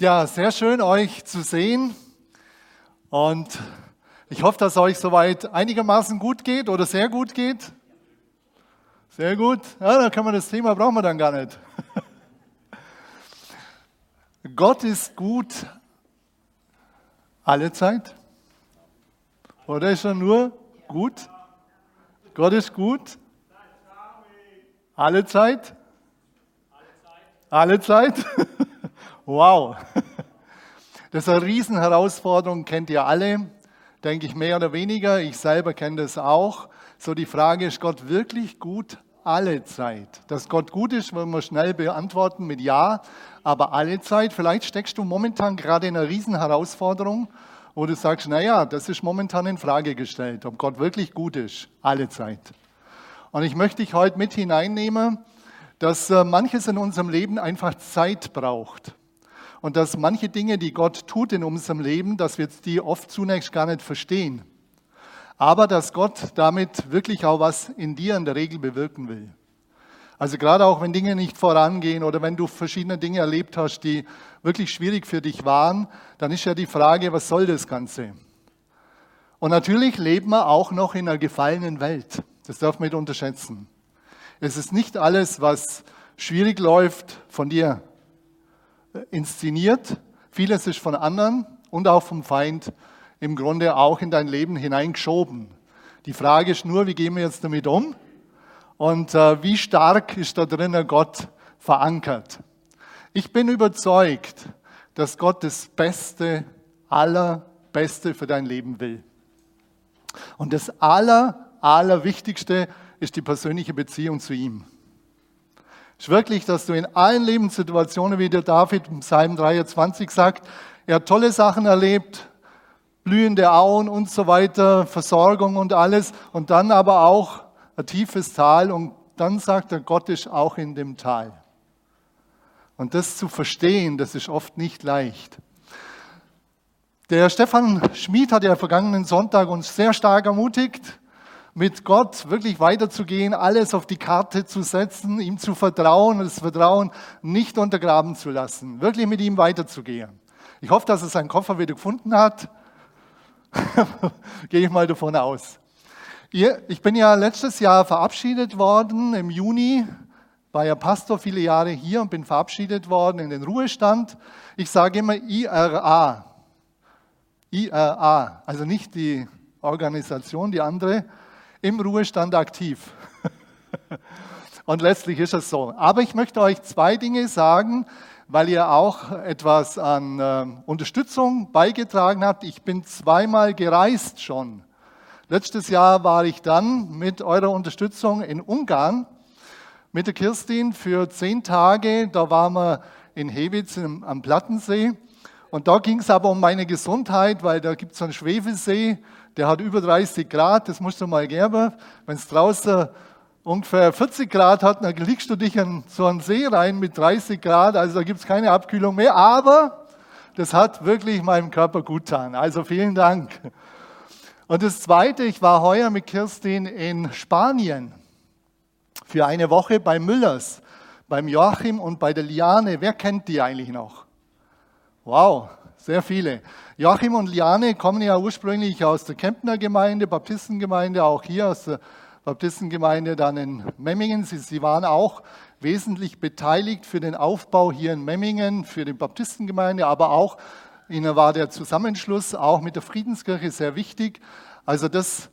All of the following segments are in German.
Ja, sehr schön euch zu sehen. Und ich hoffe, dass euch soweit einigermaßen gut geht oder sehr gut geht. Sehr gut. Ja, dann kann man das Thema brauchen wir dann gar nicht. Gott ist gut alle Zeit. Oder ist er nur gut? Gott ist gut alle Zeit. Alle Zeit? Wow. Das ist eine Riesenherausforderung, kennt ihr alle, denke ich mehr oder weniger. Ich selber kenne das auch. So die Frage, ist Gott wirklich gut alle Zeit? Dass Gott gut ist, wollen wir schnell beantworten mit Ja, aber alle Zeit. Vielleicht steckst du momentan gerade in einer Riesenherausforderung, wo du sagst, naja, das ist momentan in Frage gestellt, ob Gott wirklich gut ist, alle Zeit. Und ich möchte dich heute mit hineinnehmen, dass äh, manches in unserem Leben einfach Zeit braucht und dass manche Dinge, die Gott tut in unserem Leben, dass wir die oft zunächst gar nicht verstehen. Aber dass Gott damit wirklich auch was in dir in der Regel bewirken will. Also gerade auch wenn Dinge nicht vorangehen oder wenn du verschiedene Dinge erlebt hast, die wirklich schwierig für dich waren, dann ist ja die Frage, was soll das Ganze? Und natürlich leben wir auch noch in einer gefallenen Welt. Das darf man nicht unterschätzen. Es ist nicht alles, was schwierig läuft, von dir inszeniert. Vieles ist von anderen und auch vom Feind im Grunde auch in dein Leben hineingeschoben. Die Frage ist nur, wie gehen wir jetzt damit um? Und äh, wie stark ist da drinnen Gott verankert? Ich bin überzeugt, dass Gott das Beste, allerbeste für dein Leben will. Und das aller, allerwichtigste ist die persönliche Beziehung zu ihm ist wirklich, dass du in allen Lebenssituationen, wie der David im Psalm 23 sagt, er hat tolle Sachen erlebt, blühende Auen und so weiter, Versorgung und alles, und dann aber auch ein tiefes Tal und dann sagt er, Gott ist auch in dem Tal. Und das zu verstehen, das ist oft nicht leicht. Der Stefan Schmid hat ja vergangenen Sonntag uns sehr stark ermutigt, mit Gott wirklich weiterzugehen, alles auf die Karte zu setzen, ihm zu vertrauen und das Vertrauen nicht untergraben zu lassen, wirklich mit ihm weiterzugehen. Ich hoffe, dass er seinen Koffer wieder gefunden hat. Gehe ich mal davon aus. Ich bin ja letztes Jahr verabschiedet worden im Juni, war ja Pastor viele Jahre hier und bin verabschiedet worden in den Ruhestand. Ich sage immer IRA. IRA, also nicht die Organisation, die andere, im Ruhestand aktiv. Und letztlich ist es so. Aber ich möchte euch zwei Dinge sagen, weil ihr auch etwas an äh, Unterstützung beigetragen habt. Ich bin zweimal gereist schon. Letztes Jahr war ich dann mit eurer Unterstützung in Ungarn mit der Kirstin für zehn Tage. Da waren wir in Hewitz am Plattensee. Und da ging es aber um meine Gesundheit, weil da gibt es so einen Schwefelsee der hat über 30 Grad, das musst du mal geben. Wenn es draußen ungefähr 40 Grad hat, dann legst du dich in so einen See rein mit 30 Grad, also da gibt es keine Abkühlung mehr, aber das hat wirklich meinem Körper gut getan. Also vielen Dank. Und das Zweite, ich war heuer mit Kirstin in Spanien für eine Woche bei Müllers, beim Joachim und bei der Liane. Wer kennt die eigentlich noch? Wow, sehr viele. Joachim und Liane kommen ja ursprünglich aus der Kempner Gemeinde, Baptistengemeinde, auch hier aus der Baptistengemeinde dann in Memmingen. Sie, sie waren auch wesentlich beteiligt für den Aufbau hier in Memmingen, für die Baptistengemeinde, aber auch ihnen war der Zusammenschluss auch mit der Friedenskirche sehr wichtig. Also das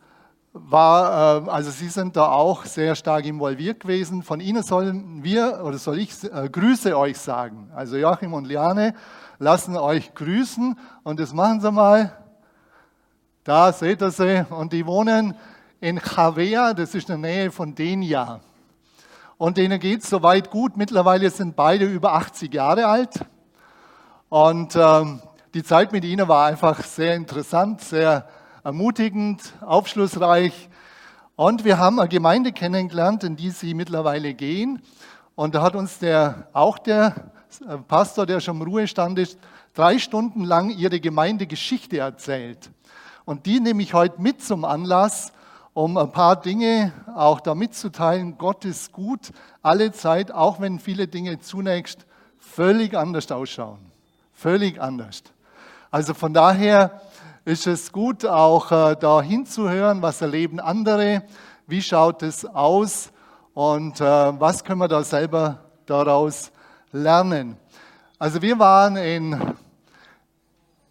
war, äh, also Sie sind da auch sehr stark involviert gewesen. Von Ihnen sollen wir, oder soll ich äh, Grüße euch sagen. Also Joachim und Liane, lassen euch grüßen und das machen sie mal. Da seht ihr sie und die wohnen in Chavea, das ist in der Nähe von Denia. Und denen geht es soweit gut. Mittlerweile sind beide über 80 Jahre alt. Und ähm, die Zeit mit ihnen war einfach sehr interessant, sehr ermutigend, aufschlussreich. Und wir haben eine Gemeinde kennengelernt, in die sie mittlerweile gehen. Und da hat uns der, auch der äh, Pastor, der schon im Ruhestand ist, drei Stunden lang ihre Gemeindegeschichte erzählt. Und die nehme ich heute mit zum Anlass, um ein paar Dinge auch da mitzuteilen. Gott ist gut, alle Zeit, auch wenn viele Dinge zunächst völlig anders ausschauen. Völlig anders. Also von daher ist es gut, auch äh, da hinzuhören, was erleben andere, wie schaut es aus und äh, was können wir da selber daraus lernen. Also wir waren in,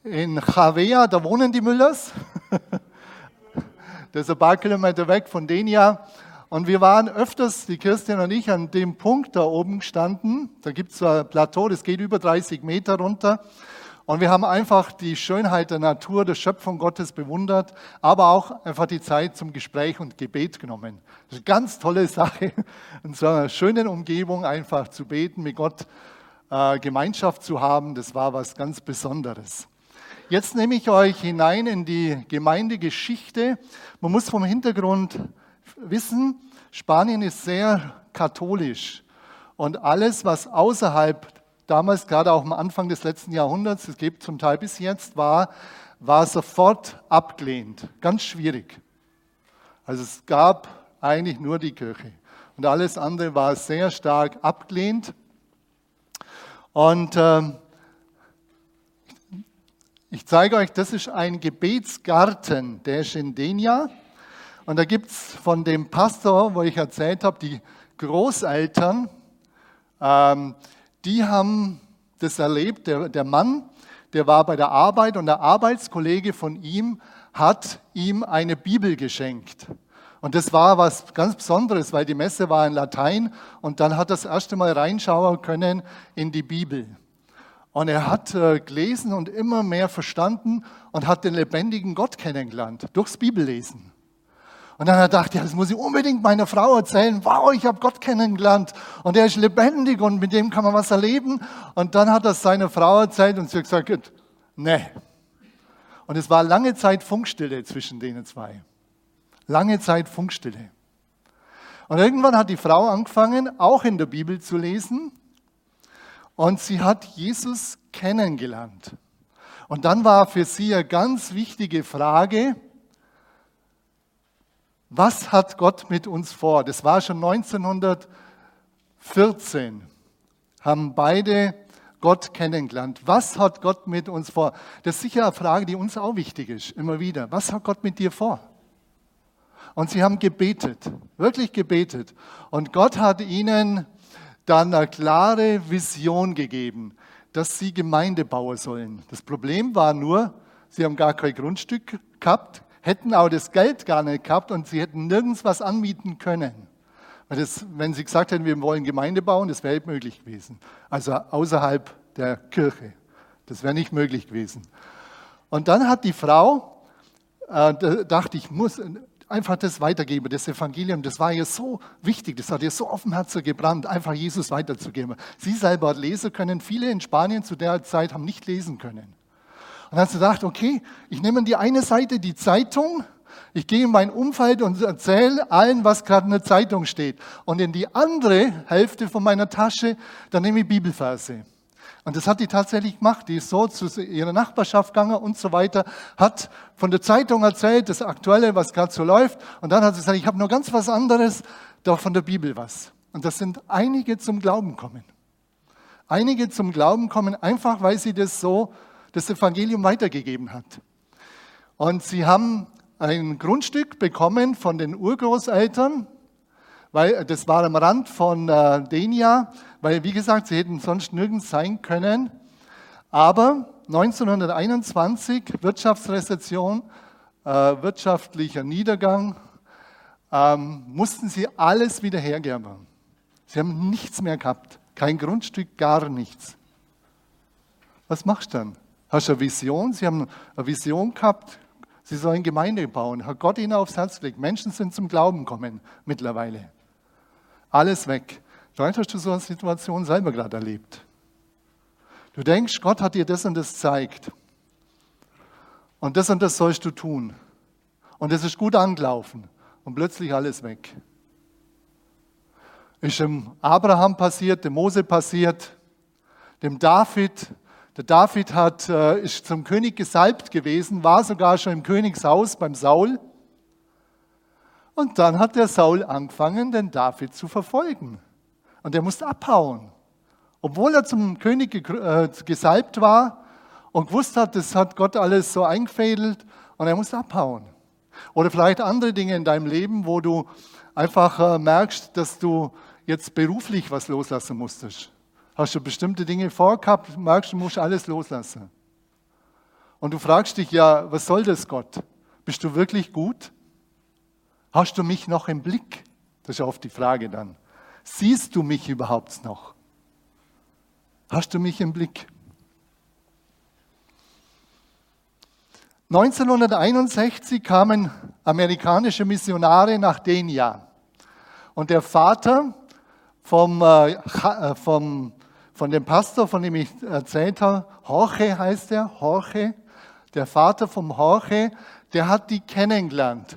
in Chavea, da wohnen die Müllers. das ist ein paar Kilometer weg von Denia. Und wir waren öfters, die Kirstin und ich, an dem Punkt da oben gestanden. Da gibt es ein Plateau, das geht über 30 Meter runter. Und wir haben einfach die Schönheit der Natur, der Schöpfung Gottes bewundert, aber auch einfach die Zeit zum Gespräch und Gebet genommen. Das ist eine ganz tolle Sache, in so einer schönen Umgebung einfach zu beten, mit Gott äh, Gemeinschaft zu haben. Das war was ganz Besonderes. Jetzt nehme ich euch hinein in die Gemeindegeschichte. Man muss vom Hintergrund wissen, Spanien ist sehr katholisch. Und alles, was außerhalb, damals gerade auch am Anfang des letzten Jahrhunderts, es gibt zum Teil bis jetzt, war, war sofort abgelehnt. Ganz schwierig. Also es gab eigentlich nur die Kirche. Und alles andere war sehr stark abgelehnt. Und äh, ich zeige euch, das ist ein Gebetsgarten, der ist in Denia. Und da gibt es von dem Pastor, wo ich erzählt habe, die Großeltern, ähm, die haben das erlebt. Der, der Mann, der war bei der Arbeit und der Arbeitskollege von ihm hat ihm eine Bibel geschenkt. Und das war was ganz Besonderes, weil die Messe war in Latein und dann hat er das erste Mal reinschauen können in die Bibel. Und er hat äh, gelesen und immer mehr verstanden und hat den lebendigen Gott kennengelernt durchs Bibellesen. Und dann hat er gedacht, ja, das muss ich unbedingt meiner Frau erzählen. Wow, ich habe Gott kennengelernt und er ist lebendig und mit dem kann man was erleben. Und dann hat er es seiner Frau erzählt und sie hat gesagt, nee. Und es war lange Zeit Funkstille zwischen denen zwei. Lange Zeit Funkstille. Und irgendwann hat die Frau angefangen, auch in der Bibel zu lesen. Und sie hat Jesus kennengelernt. Und dann war für sie eine ganz wichtige Frage, was hat Gott mit uns vor? Das war schon 1914, haben beide Gott kennengelernt. Was hat Gott mit uns vor? Das ist sicher eine Frage, die uns auch wichtig ist, immer wieder. Was hat Gott mit dir vor? Und sie haben gebetet, wirklich gebetet. Und Gott hat ihnen dann eine klare Vision gegeben, dass sie Gemeinde bauen sollen. Das Problem war nur, sie haben gar kein Grundstück gehabt, hätten auch das Geld gar nicht gehabt und sie hätten nirgends was anmieten können. Das, wenn sie gesagt hätten, wir wollen Gemeinde bauen, das wäre möglich gewesen. Also außerhalb der Kirche. Das wäre nicht möglich gewesen. Und dann hat die Frau, äh, dachte ich, muss einfach das weitergeben, das Evangelium, das war ihr so wichtig, das hat ihr so auf dem gebrannt, einfach Jesus weiterzugeben. Sie selber hat lesen können, viele in Spanien zu der Zeit haben nicht lesen können. Und dann hat sie gedacht, okay, ich nehme die eine Seite, die Zeitung, ich gehe in mein Umfeld und erzähle allen, was gerade in der Zeitung steht. Und in die andere Hälfte von meiner Tasche, dann nehme ich Bibelverse. Und das hat die tatsächlich gemacht. Die ist so zu ihrer Nachbarschaft gegangen und so weiter, hat von der Zeitung erzählt, das Aktuelle, was gerade so läuft. Und dann hat sie gesagt, ich habe nur ganz was anderes, doch von der Bibel was. Und das sind einige zum Glauben kommen. Einige zum Glauben kommen, einfach weil sie das so das Evangelium weitergegeben hat. Und sie haben ein Grundstück bekommen von den Urgroßeltern, weil das war am Rand von äh, Denia, weil wie gesagt, sie hätten sonst nirgends sein können. Aber 1921 Wirtschaftsrezession, äh, wirtschaftlicher Niedergang, ähm, mussten sie alles wieder hergeben. Sie haben nichts mehr gehabt, kein Grundstück, gar nichts. Was machst du dann? Hast du eine Vision? Sie haben eine Vision gehabt, sie sollen Gemeinde bauen. Hat Gott ihnen aufs Herz gelegt. Menschen sind zum Glauben gekommen mittlerweile. Alles weg. Vielleicht hast du so eine Situation selber gerade erlebt. Du denkst, Gott hat dir das und das zeigt. Und das und das sollst du tun. Und es ist gut angelaufen. Und plötzlich alles weg. Ist dem Abraham passiert, dem Mose passiert, dem David, der David hat, äh, ist zum König gesalbt gewesen, war sogar schon im Königshaus beim Saul. Und dann hat der Saul angefangen, den David zu verfolgen. Und er musste abhauen. Obwohl er zum König äh, gesalbt war und gewusst hat, das hat Gott alles so eingefädelt und er muss abhauen. Oder vielleicht andere Dinge in deinem Leben, wo du einfach äh, merkst, dass du jetzt beruflich was loslassen musstest. Hast du bestimmte Dinge vorgehabt, merkst du, musst alles loslassen. Und du fragst dich ja, was soll das Gott? Bist du wirklich gut? Hast du mich noch im Blick? Das ist oft die Frage dann. Siehst du mich überhaupt noch? Hast du mich im Blick? 1961 kamen amerikanische Missionare nach Denia. Und der Vater vom, äh, äh, vom, von dem Pastor, von dem ich erzählt habe, Jorge heißt er, Jorge, der Vater vom Jorge, der hat die kennengelernt.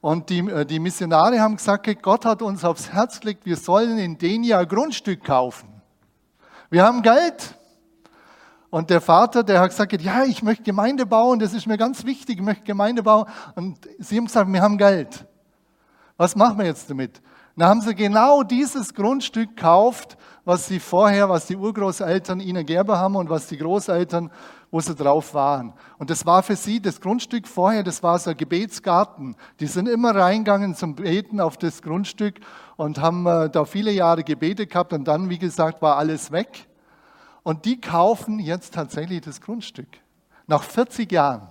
Und die, äh, die Missionare haben gesagt, Gott hat uns aufs Herz gelegt, wir sollen in Denia Grundstück kaufen. Wir haben Geld. Und der Vater, der hat gesagt, ja, ich möchte Gemeinde bauen, das ist mir ganz wichtig, ich möchte Gemeinde bauen. Und sie haben gesagt, wir haben Geld. Was machen wir jetzt damit? Dann haben sie genau dieses Grundstück gekauft, was sie vorher, was die Urgroßeltern ihnen gegeben haben und was die Großeltern, wo sie drauf waren. Und das war für sie, das Grundstück vorher, das war so ein Gebetsgarten. Die sind immer reingegangen zum Beten auf das Grundstück und haben äh, da viele Jahre gebetet gehabt und dann, wie gesagt, war alles weg. Und die kaufen jetzt tatsächlich das Grundstück. Nach 40 Jahren.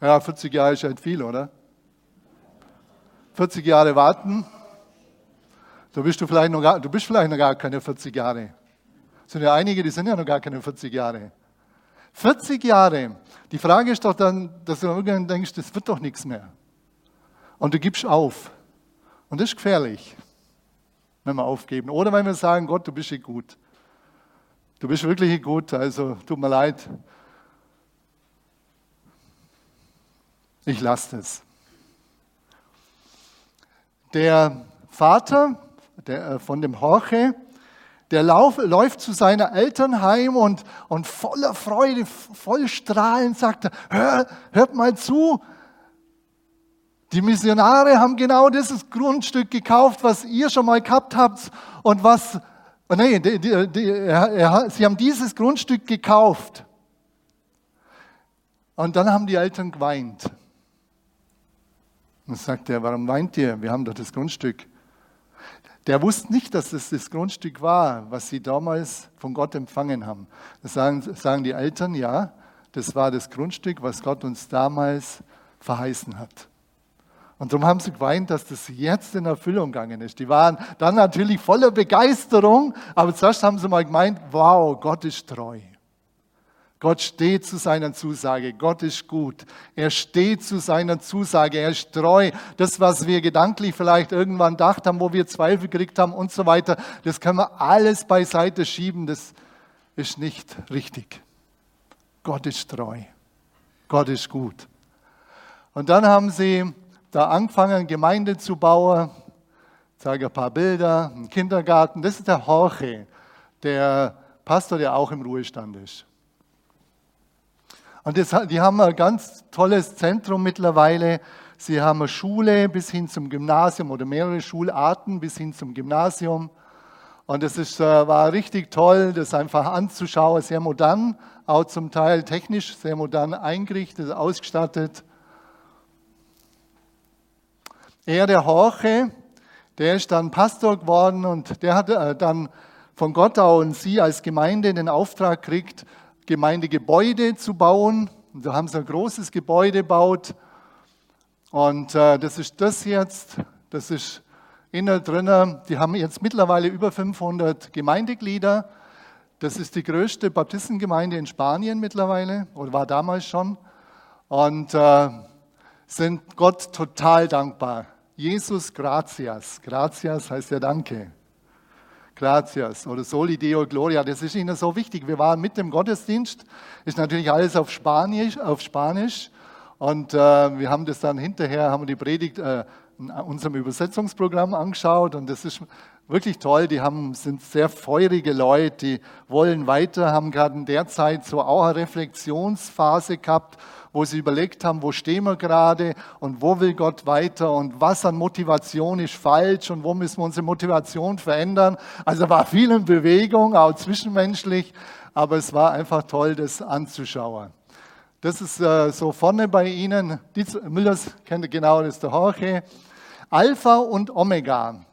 Ja, 40 Jahre ist halt viel, oder? 40 Jahre warten, du bist, du, vielleicht noch gar, du bist vielleicht noch gar keine 40 Jahre. Es sind ja einige, die sind ja noch gar keine 40 Jahre. 40 Jahre. Die Frage ist doch dann, dass du irgendwann denkst, das wird doch nichts mehr. Und du gibst auf. Und das ist gefährlich, wenn wir aufgeben. Oder wenn wir sagen, Gott, du bist nicht gut. Du bist wirklich gut, also tut mir leid. Ich lasse es. Der Vater der, äh, von dem Jorge, der lauf, läuft zu seiner Eltern heim und, und voller Freude, voll strahlend sagt er, Hör, hört mal zu, die Missionare haben genau dieses Grundstück gekauft, was ihr schon mal gehabt habt und was, oh er, sie haben dieses Grundstück gekauft. Und dann haben die Eltern geweint. Und sagt er, warum weint ihr? Wir haben doch das Grundstück. Der wusste nicht, dass es das Grundstück war, was sie damals von Gott empfangen haben. Das sagen, sagen die Eltern, ja, das war das Grundstück, was Gott uns damals verheißen hat. Und darum haben sie geweint, dass das jetzt in Erfüllung gegangen ist. Die waren dann natürlich voller Begeisterung, aber zuerst haben sie mal gemeint, wow, Gott ist treu. Gott steht zu seiner Zusage. Gott ist gut. Er steht zu seiner Zusage. Er ist treu. Das, was wir gedanklich vielleicht irgendwann gedacht haben, wo wir Zweifel gekriegt haben und so weiter, das können wir alles beiseite schieben. Das ist nicht richtig. Gott ist treu. Gott ist gut. Und dann haben sie da angefangen, Gemeinde zu bauen. Ich zeige ein paar Bilder, einen Kindergarten. Das ist der Jorge, der Pastor, der auch im Ruhestand ist. Und das, die haben ein ganz tolles Zentrum mittlerweile. Sie haben eine Schule bis hin zum Gymnasium oder mehrere Schularten bis hin zum Gymnasium. Und es äh, war richtig toll, das einfach anzuschauen, sehr modern, auch zum Teil technisch sehr modern eingerichtet, ausgestattet. Er, der Horche, der ist dann Pastor geworden und der hat äh, dann von Gott auch und Sie als Gemeinde den Auftrag gekriegt, Gemeindegebäude zu bauen. Und da haben sie ein großes Gebäude gebaut. Und äh, das ist das jetzt. Das ist innen drinnen. Die haben jetzt mittlerweile über 500 Gemeindeglieder. Das ist die größte Baptistengemeinde in Spanien mittlerweile oder war damals schon. Und äh, sind Gott total dankbar. Jesus gratias. Gratias heißt ja Danke. Gratias oder Soli Deo Gloria, das ist Ihnen so wichtig. Wir waren mit dem Gottesdienst, ist natürlich alles auf Spanisch, auf Spanisch. Und äh, wir haben das dann hinterher, haben die Predigt äh, in unserem Übersetzungsprogramm angeschaut. Und das ist wirklich toll. Die haben, sind sehr feurige Leute, die wollen weiter, haben gerade in der Zeit so auch eine Reflexionsphase gehabt, wo sie überlegt haben, wo stehen wir gerade und wo will Gott weiter und was an Motivation ist falsch und wo müssen wir unsere Motivation verändern. Also war viel in Bewegung, auch zwischenmenschlich, aber es war einfach toll, das anzuschauen. Das ist äh, so vorne bei Ihnen. Müllers kennt genau, das der Jorge. Alpha und Omega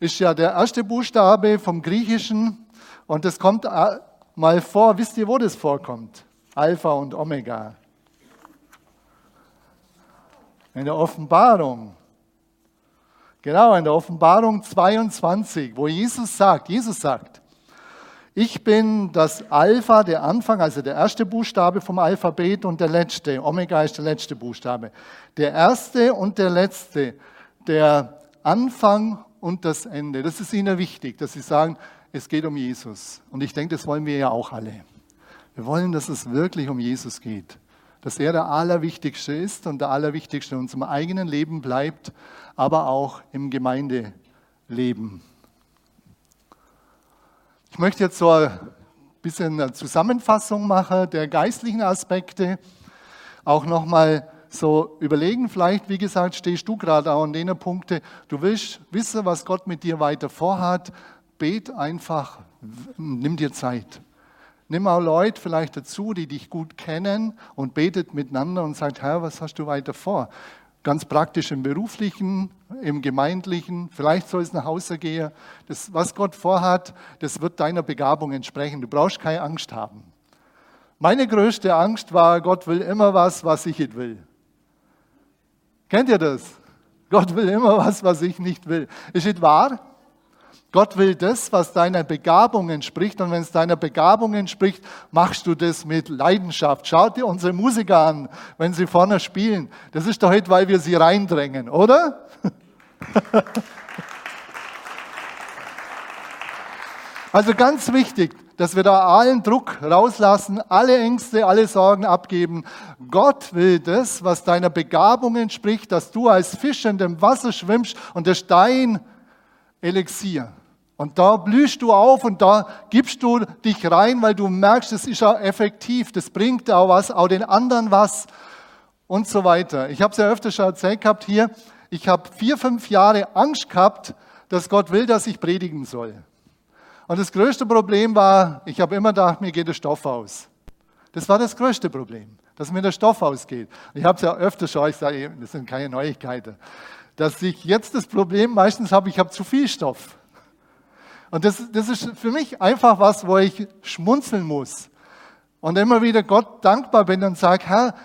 ist ja der erste Buchstabe vom Griechischen und das kommt äh, mal vor. Wisst ihr, wo das vorkommt? Alpha und Omega. In der Offenbarung. Genau, in der Offenbarung 22, wo Jesus sagt, Jesus sagt, ich bin das Alpha, der Anfang, also der erste Buchstabe vom Alphabet und der letzte. Omega ist der letzte Buchstabe. Der erste und der letzte, der Anfang und das Ende. Das ist Ihnen wichtig, dass Sie sagen, es geht um Jesus. Und ich denke, das wollen wir ja auch alle. Wir wollen, dass es wirklich um Jesus geht dass er der Allerwichtigste ist und der Allerwichtigste in unserem eigenen Leben bleibt, aber auch im Gemeindeleben. Ich möchte jetzt so ein bisschen eine Zusammenfassung machen der geistlichen Aspekte, auch nochmal so überlegen, vielleicht, wie gesagt, stehst du gerade auch an den Punkten, du willst wissen, was Gott mit dir weiter vorhat, bet einfach, nimm dir Zeit. Nimm auch Leute vielleicht dazu, die dich gut kennen und betet miteinander und sagt, Herr, was hast du weiter vor? Ganz praktisch im beruflichen, im gemeindlichen, vielleicht soll es nach Hause gehen. Das, was Gott vorhat, das wird deiner Begabung entsprechen. Du brauchst keine Angst haben. Meine größte Angst war, Gott will immer was, was ich nicht will. Kennt ihr das? Gott will immer was, was ich nicht will. Ist nicht wahr? Gott will das, was deiner Begabung entspricht. Und wenn es deiner Begabung entspricht, machst du das mit Leidenschaft. Schaut dir unsere Musiker an, wenn sie vorne spielen. Das ist doch nicht, weil wir sie reindrängen, oder? also ganz wichtig, dass wir da allen Druck rauslassen, alle Ängste, alle Sorgen abgeben. Gott will das, was deiner Begabung entspricht, dass du als Fisch in dem Wasser schwimmst und der Stein Elixier. Und da blühst du auf und da gibst du dich rein, weil du merkst, es ist ja effektiv, das bringt auch was, auch den anderen was und so weiter. Ich habe es ja öfter schon erzählt gehabt hier, ich habe vier, fünf Jahre Angst gehabt, dass Gott will, dass ich predigen soll. Und das größte Problem war, ich habe immer gedacht, mir geht der Stoff aus. Das war das größte Problem, dass mir der Stoff ausgeht. Ich habe es ja öfter schon, ich sage, das sind keine Neuigkeiten, dass ich jetzt das Problem meistens habe, ich habe zu viel Stoff. Und das, das ist für mich einfach was, wo ich schmunzeln muss. Und immer wieder Gott dankbar bin und sage, Herr,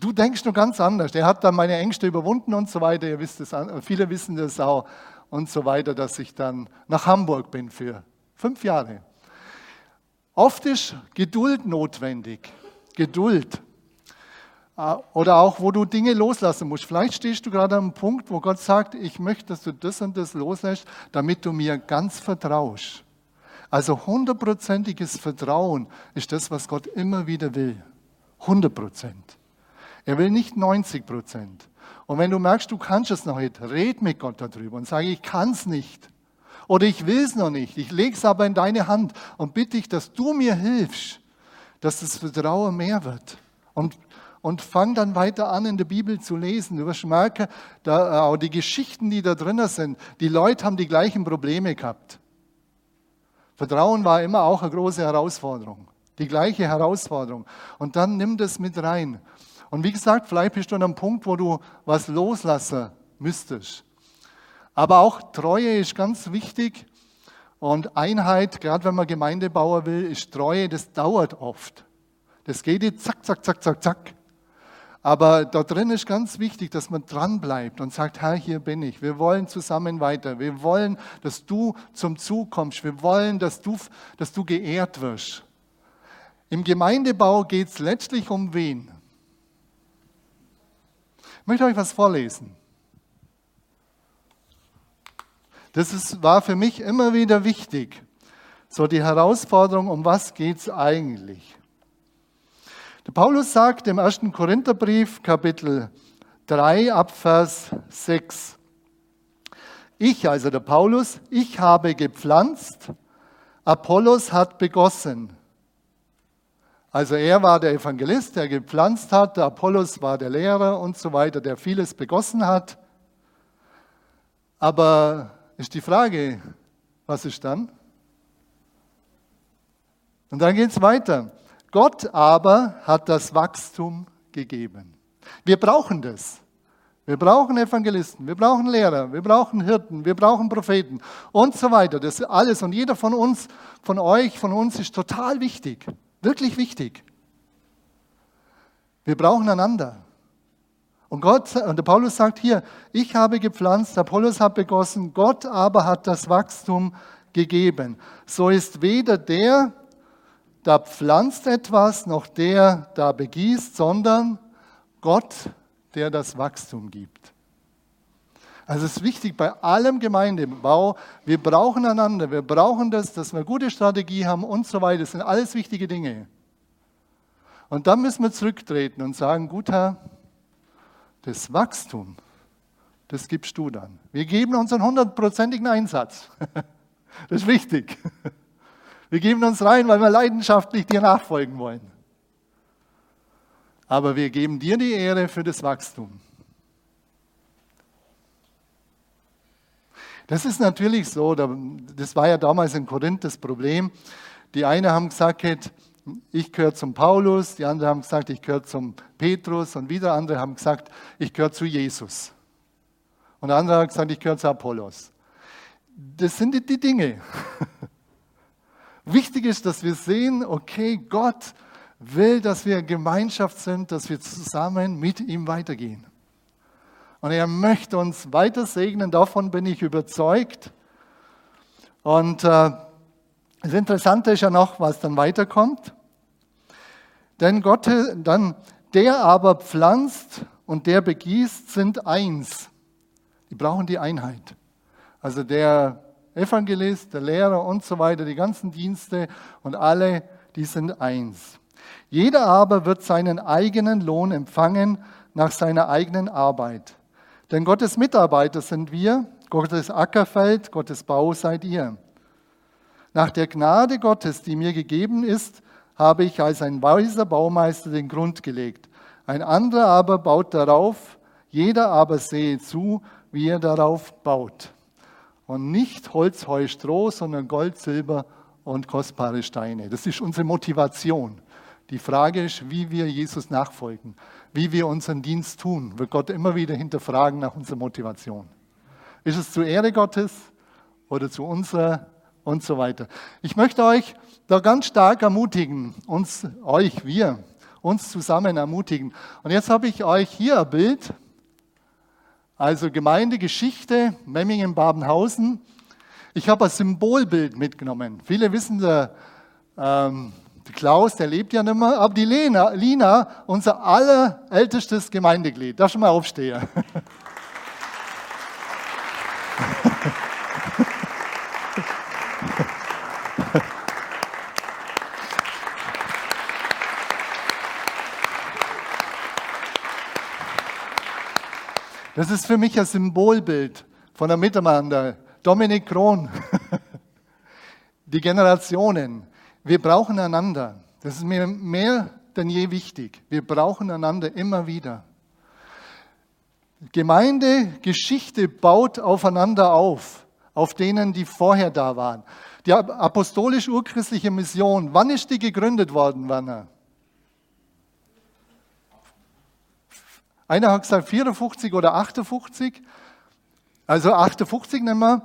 du denkst nur ganz anders. Er hat dann meine Ängste überwunden und so weiter. Ihr wisst es, viele wissen das auch und so weiter, dass ich dann nach Hamburg bin für fünf Jahre. Oft ist Geduld notwendig. Geduld. Äh, oder auch, wo du Dinge loslassen musst. Vielleicht stehst du gerade am Punkt, wo Gott sagt, ich möchte, dass du das und das loslässt, damit du mir ganz vertraust. Also hundertprozentiges Vertrauen ist das, was Gott immer wieder will. 100 Prozent. Er will nicht 90 Prozent. Und wenn du merkst, du kannst es noch nicht, red mit Gott darüber und sage, ich kann es nicht. Oder ich will es noch nicht. Ich lege es aber in deine Hand und bitte dich, dass du mir hilfst, dass das Vertrauen mehr wird. Und und fang dann weiter an, in der Bibel zu lesen. Du wirst merken, da, äh, auch die Geschichten, die da drin sind, die Leute haben die gleichen Probleme gehabt. Vertrauen war immer auch eine große Herausforderung. Die gleiche Herausforderung. Und dann nimm das mit rein. Und wie gesagt, vielleicht bist du an einem Punkt, wo du was loslassen müsstest. Aber auch Treue ist ganz wichtig. Und Einheit, gerade wenn man Gemeindebauer will, ist Treue, das dauert oft. Das geht jetzt zack, zack, zack, zack, zack. Aber da drin ist ganz wichtig, dass man dran bleibt und sagt, Herr, hier bin ich. Wir wollen zusammen weiter. Wir wollen, dass du zum Zug kommst. Wir wollen, dass du, dass du geehrt wirst. Im Gemeindebau geht es letztlich um wen? Ich möchte euch was vorlesen. Das ist, war für mich immer wieder wichtig. So die Herausforderung, um was geht es eigentlich? Der Paulus sagt im 1. Korintherbrief, Kapitel 3, Abvers 6, Ich, also der Paulus, ich habe gepflanzt, Apollos hat begossen. Also er war der Evangelist, der gepflanzt hat, der Apollos war der Lehrer und so weiter, der vieles begossen hat. Aber ist die Frage, was ist dann? Und dann geht es weiter. Gott aber hat das Wachstum gegeben. Wir brauchen das. Wir brauchen Evangelisten, wir brauchen Lehrer, wir brauchen Hirten, wir brauchen Propheten und so weiter. Das ist alles. Und jeder von uns, von euch, von uns ist total wichtig. Wirklich wichtig. Wir brauchen einander. Und Gott, und der Paulus sagt hier, ich habe gepflanzt, Apollos hat begossen, Gott aber hat das Wachstum gegeben. So ist weder der, da pflanzt etwas, noch der, da begießt, sondern Gott, der das Wachstum gibt. Also es ist wichtig bei allem Gemeindebau, wir brauchen einander, wir brauchen das, dass wir gute Strategie haben und so weiter. Das sind alles wichtige Dinge. Und dann müssen wir zurücktreten und sagen, gut Herr, das Wachstum, das gibst du dann. Wir geben unseren hundertprozentigen Einsatz. Das ist wichtig. Wir geben uns rein, weil wir leidenschaftlich dir nachfolgen wollen. Aber wir geben dir die Ehre für das Wachstum. Das ist natürlich so, das war ja damals in Korinth das Problem. Die einen haben gesagt, ich gehöre zum Paulus, die anderen haben gesagt, ich gehöre zum Petrus und wieder andere haben gesagt, ich gehöre zu Jesus. Und andere haben gesagt, ich gehöre zu Apollos. Das sind die Dinge. Wichtig ist, dass wir sehen, okay, Gott will, dass wir Gemeinschaft sind, dass wir zusammen mit ihm weitergehen. Und er möchte uns weiter segnen, davon bin ich überzeugt. Und äh, das Interessante ist ja noch, was dann weiterkommt. Denn Gott, dann der aber pflanzt und der begießt, sind eins. Die brauchen die Einheit. Also der Evangelist, der Lehrer und so weiter, die ganzen Dienste und alle, die sind eins. Jeder aber wird seinen eigenen Lohn empfangen nach seiner eigenen Arbeit. Denn Gottes Mitarbeiter sind wir, Gottes Ackerfeld, Gottes Bau seid ihr. Nach der Gnade Gottes, die mir gegeben ist, habe ich als ein weiser Baumeister den Grund gelegt. Ein anderer aber baut darauf, jeder aber sehe zu, wie er darauf baut und nicht Holz, Heu, Stroh, sondern Gold, Silber und kostbare Steine. Das ist unsere Motivation. Die Frage ist, wie wir Jesus nachfolgen, wie wir unseren Dienst tun, wird Gott immer wieder hinterfragen nach unserer Motivation. Ist es zur Ehre Gottes oder zu unserer und so weiter. Ich möchte euch da ganz stark ermutigen, uns, euch, wir, uns zusammen ermutigen. Und jetzt habe ich euch hier ein Bild also Gemeindegeschichte, Memmingen-Babenhausen. Ich habe ein Symbolbild mitgenommen. Viele wissen, der, ähm, der, Klaus, der lebt ja nicht mehr, aber die Lena, Lina, unser allerältestes Gemeindeglied. Da schon mal aufstehen. Das ist für mich ein Symbolbild von der Miteinander. Dominik Krohn, die Generationen. Wir brauchen einander. Das ist mir mehr denn je wichtig. Wir brauchen einander immer wieder. Gemeindegeschichte baut aufeinander auf, auf denen, die vorher da waren. Die apostolisch-urchristliche Mission, wann ist die gegründet worden, Werner? Einer hat gesagt 54 oder 58. Also 58 nehmen wir.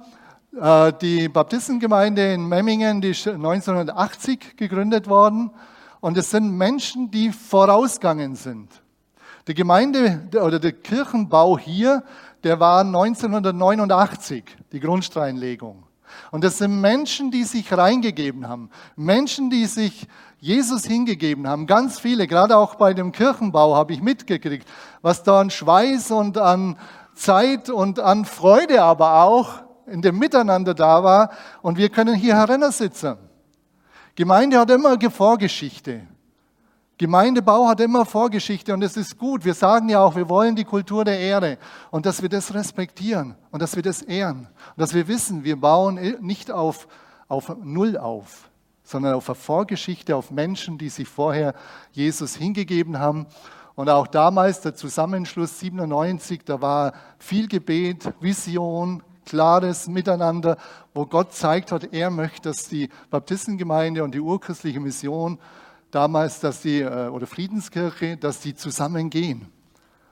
Äh, die Baptistengemeinde in Memmingen die ist 1980 gegründet worden. Und es sind Menschen, die vorausgegangen sind. Die Gemeinde oder der Kirchenbau hier, der war 1989, die Grundsteinlegung. Und das sind Menschen, die sich reingegeben haben. Menschen, die sich Jesus hingegeben haben. Ganz viele, gerade auch bei dem Kirchenbau habe ich mitgekriegt, was da an Schweiß und an Zeit und an Freude aber auch in dem Miteinander da war. Und wir können hier herinnen sitzen. Gemeinde hat immer Vorgeschichte. Gemeindebau hat immer Vorgeschichte und es ist gut. Wir sagen ja auch, wir wollen die Kultur der Ehre und dass wir das respektieren und dass wir das ehren und dass wir wissen, wir bauen nicht auf, auf Null auf, sondern auf eine Vorgeschichte, auf Menschen, die sich vorher Jesus hingegeben haben. Und auch damals der Zusammenschluss 97, da war viel Gebet, Vision, klares Miteinander, wo Gott zeigt hat, er möchte, dass die Baptistengemeinde und die urchristliche Mission damals, dass die, äh, oder Friedenskirche, dass die zusammengehen.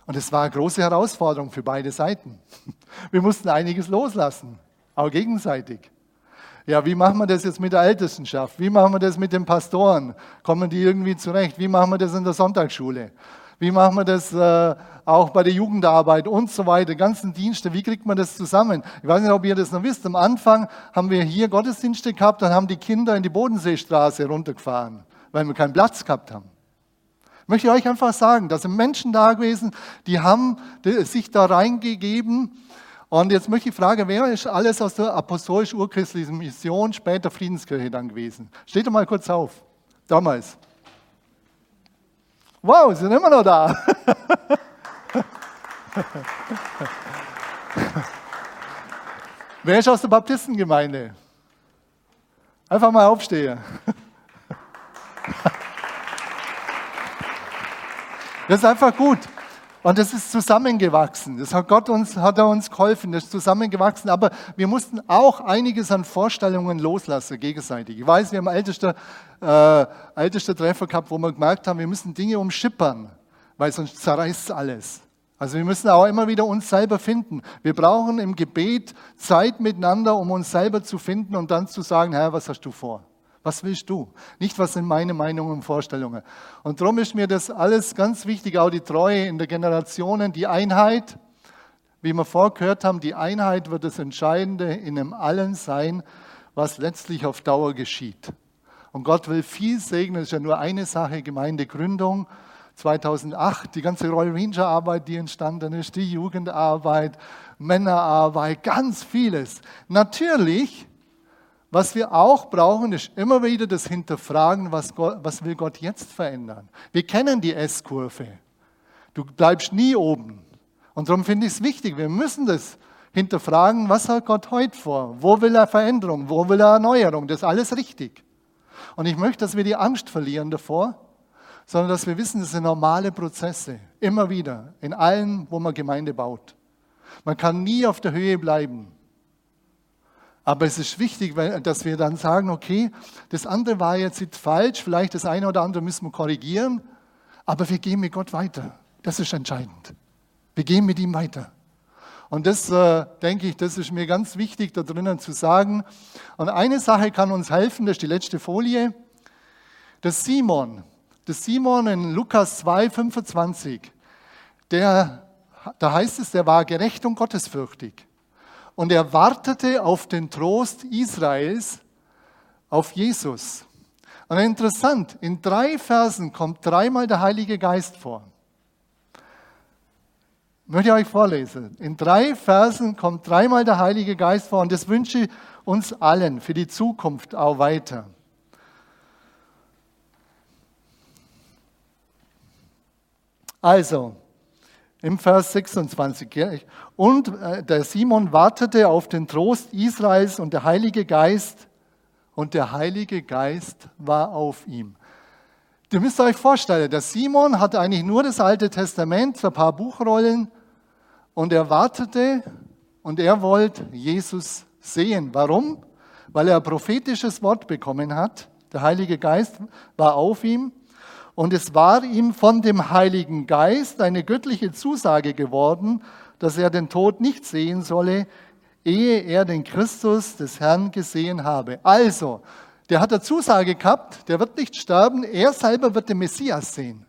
Und es war eine große Herausforderung für beide Seiten. Wir mussten einiges loslassen, auch gegenseitig. Ja, wie machen wir das jetzt mit der Ältestenschaft? Wie machen wir das mit den Pastoren? Kommen die irgendwie zurecht? Wie machen wir das in der Sonntagsschule? Wie machen wir das äh, auch bei der Jugendarbeit und so weiter, ganzen Dienste? Wie kriegt man das zusammen? Ich weiß nicht, ob ihr das noch wisst. Am Anfang haben wir hier Gottesdienste gehabt, dann haben die Kinder in die Bodenseestraße runtergefahren weil wir keinen Platz gehabt haben. Möchte ich euch einfach sagen, da sind Menschen da gewesen, die haben sich da reingegeben. Und jetzt möchte ich fragen, wer ist alles aus der apostolisch-urchristlichen Mission, später Friedenskirche dann gewesen? Steht doch mal kurz auf. Damals. Wow, sind immer noch da. wer ist aus der Baptistengemeinde? Einfach mal aufstehen. Das ist einfach gut. Und das ist zusammengewachsen. Das hat Gott uns, hat er uns geholfen. Das ist zusammengewachsen. Aber wir mussten auch einiges an Vorstellungen loslassen, gegenseitig. Ich weiß, wir haben ältester, äh, ältester Treffer gehabt, wo wir gemerkt haben, wir müssen Dinge umschippern, weil sonst zerreißt alles. Also wir müssen auch immer wieder uns selber finden. Wir brauchen im Gebet Zeit miteinander, um uns selber zu finden und dann zu sagen, Herr, was hast du vor? Was willst du? Nicht, was sind meine Meinungen und Vorstellungen. Und darum ist mir das alles ganz wichtig, auch die Treue in der Generationen, die Einheit. Wie wir vorgehört haben, die Einheit wird das Entscheidende in dem Allen sein, was letztlich auf Dauer geschieht. Und Gott will viel segnen. Es ist ja nur eine Sache, Gemeindegründung. 2008, die ganze Royal Ranger Arbeit, die entstanden ist, die Jugendarbeit, Männerarbeit, ganz vieles. Natürlich was wir auch brauchen, ist immer wieder das Hinterfragen, was, Gott, was will Gott jetzt verändern. Wir kennen die S-Kurve. Du bleibst nie oben. Und darum finde ich es wichtig, wir müssen das hinterfragen, was hat Gott heute vor? Wo will er Veränderung? Wo will er Erneuerung? Das ist alles richtig. Und ich möchte, dass wir die Angst verlieren davor, sondern dass wir wissen, das sind normale Prozesse. Immer wieder. In allen, wo man Gemeinde baut. Man kann nie auf der Höhe bleiben. Aber es ist wichtig, dass wir dann sagen, okay, das andere war jetzt falsch, vielleicht das eine oder andere müssen wir korrigieren, aber wir gehen mit Gott weiter. Das ist entscheidend. Wir gehen mit ihm weiter. Und das äh, denke ich, das ist mir ganz wichtig, da drinnen zu sagen. Und eine Sache kann uns helfen, das ist die letzte Folie. Das Simon, das Simon in Lukas 2, 25, der, da heißt es, der war gerecht und gottesfürchtig und er wartete auf den Trost Israels, auf Jesus. Und interessant, in drei Versen kommt dreimal der Heilige Geist vor. Möchte ich euch vorlesen. In drei Versen kommt dreimal der Heilige Geist vor und das wünsche ich uns allen für die Zukunft auch weiter. Also, im Vers 26. Und äh, der Simon wartete auf den Trost Israels und der Heilige Geist und der Heilige Geist war auf ihm. Ihr müsst euch vorstellen, der Simon hatte eigentlich nur das Alte Testament, ein paar Buchrollen und er wartete und er wollte Jesus sehen. Warum? Weil er ein prophetisches Wort bekommen hat. Der Heilige Geist war auf ihm und es war ihm von dem Heiligen Geist eine göttliche Zusage geworden, dass er den Tod nicht sehen solle, ehe er den Christus des Herrn gesehen habe. Also, der hat eine Zusage gehabt, der wird nicht sterben, er selber wird den Messias sehen.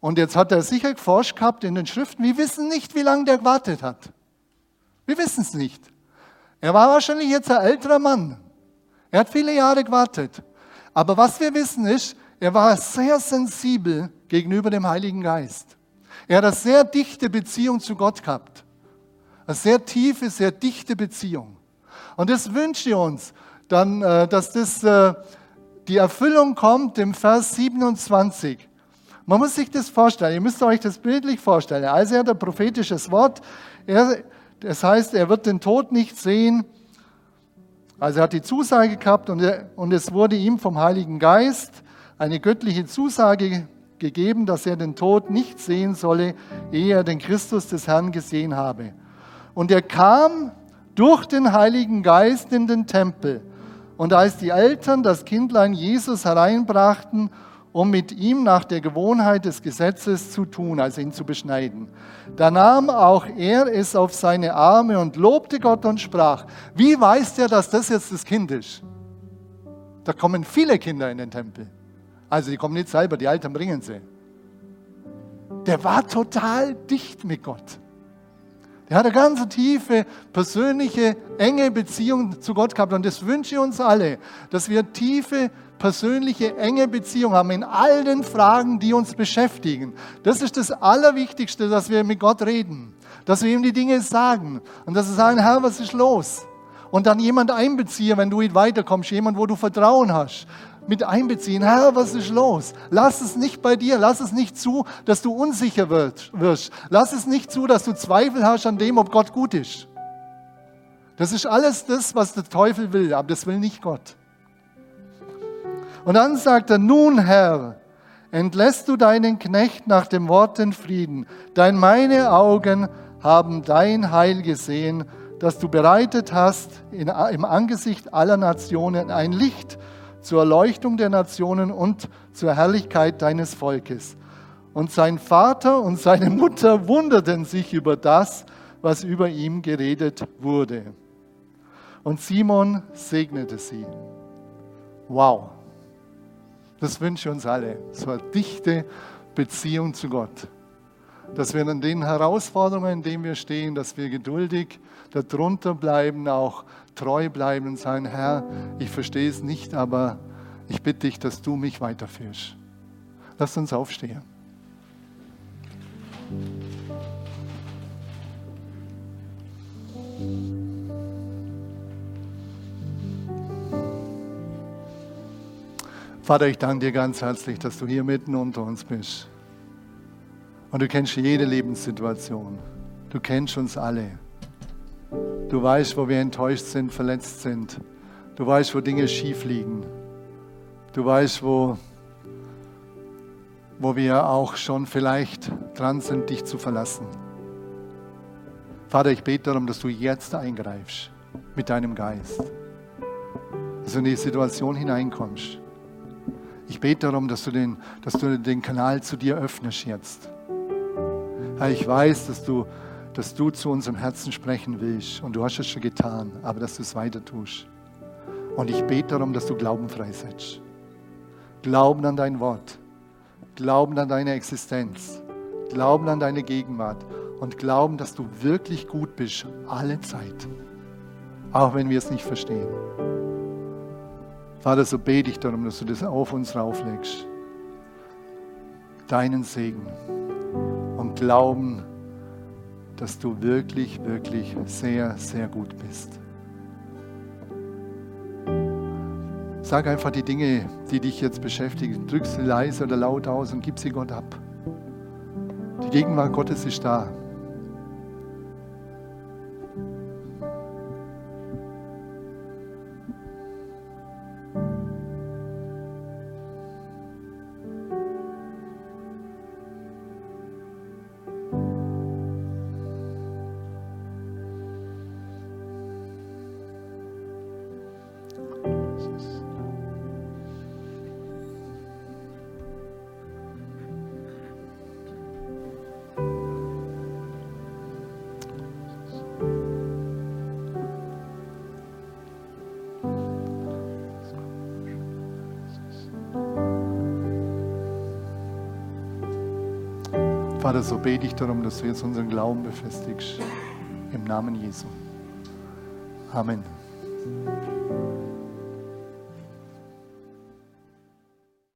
Und jetzt hat er sicher geforscht gehabt in den Schriften, wir wissen nicht, wie lange der gewartet hat. Wir wissen es nicht. Er war wahrscheinlich jetzt ein älterer Mann. Er hat viele Jahre gewartet. Aber was wir wissen ist, er war sehr sensibel gegenüber dem Heiligen Geist. Er hat eine sehr dichte Beziehung zu Gott gehabt. Eine sehr tiefe, sehr dichte Beziehung. Und das wünsche ich uns, dann, äh, dass das, äh, die Erfüllung kommt im Vers 27. Man muss sich das vorstellen, ihr müsst euch das bildlich vorstellen. Also er hat ein prophetisches Wort, er, das heißt, er wird den Tod nicht sehen. Also er hat die Zusage gehabt und, er, und es wurde ihm vom Heiligen Geist eine göttliche Zusage gegeben, dass er den Tod nicht sehen solle, ehe er den Christus des Herrn gesehen habe. Und er kam durch den Heiligen Geist in den Tempel. Und als die Eltern das Kindlein Jesus hereinbrachten, um mit ihm nach der Gewohnheit des Gesetzes zu tun, also ihn zu beschneiden. Da nahm auch er es auf seine Arme und lobte Gott und sprach, wie weiß der, dass das jetzt das Kind ist? Da kommen viele Kinder in den Tempel. Also die kommen nicht selber, die Eltern bringen sie. Der war total dicht mit Gott. Der hat eine ganz tiefe, persönliche, enge Beziehung zu Gott gehabt. Und das wünsche ich uns alle, dass wir tiefe, persönliche, enge Beziehung haben in all den Fragen, die uns beschäftigen. Das ist das Allerwichtigste, dass wir mit Gott reden. Dass wir ihm die Dinge sagen. Und dass wir sagen, Herr, was ist los? Und dann jemand einbeziehen, wenn du nicht weiterkommst, jemand, wo du Vertrauen hast mit einbeziehen. Herr, was ist los? Lass es nicht bei dir. Lass es nicht zu, dass du unsicher wirst. Lass es nicht zu, dass du Zweifel hast an dem, ob Gott gut ist. Das ist alles das, was der Teufel will, aber das will nicht Gott. Und dann sagt er, nun Herr, entlässt du deinen Knecht nach dem Wort den Frieden, denn meine Augen haben dein Heil gesehen, das du bereitet hast in, im Angesicht aller Nationen, ein Licht, zur Erleuchtung der Nationen und zur Herrlichkeit deines Volkes. Und sein Vater und seine Mutter wunderten sich über das, was über ihm geredet wurde. Und Simon segnete sie. Wow. Das wünsche uns alle. So eine dichte Beziehung zu Gott. Dass wir an den Herausforderungen, in denen wir stehen, dass wir geduldig darunter bleiben, auch treu bleiben und sagen, Herr, ich verstehe es nicht, aber ich bitte dich, dass du mich weiterführst. Lass uns aufstehen. Vater, ich danke dir ganz herzlich, dass du hier mitten unter uns bist. Und du kennst jede Lebenssituation. Du kennst uns alle. Du weißt, wo wir enttäuscht sind, verletzt sind. Du weißt, wo Dinge schief liegen. Du weißt, wo, wo wir auch schon vielleicht dran sind, dich zu verlassen. Vater, ich bete darum, dass du jetzt eingreifst mit deinem Geist. Dass du in die Situation hineinkommst. Ich bete darum, dass du den, dass du den Kanal zu dir öffnest jetzt. Herr, ich weiß, dass du dass du zu unserem Herzen sprechen willst. Und du hast es schon getan, aber dass du es weiter tust. Und ich bete darum, dass du Glauben freisetzt. Glauben an dein Wort. Glauben an deine Existenz. Glauben an deine Gegenwart. Und glauben, dass du wirklich gut bist, alle Zeit. Auch wenn wir es nicht verstehen. Vater, so bete ich darum, dass du das auf uns rauflegst. Deinen Segen. Und Glauben, dass du wirklich, wirklich sehr, sehr gut bist. Sag einfach die Dinge, die dich jetzt beschäftigen. Drück sie leise oder laut aus und gib sie Gott ab. Die Gegenwart Gottes ist da. Vater, so bete ich darum, dass du jetzt unseren Glauben befestigst. Im Namen Jesu. Amen.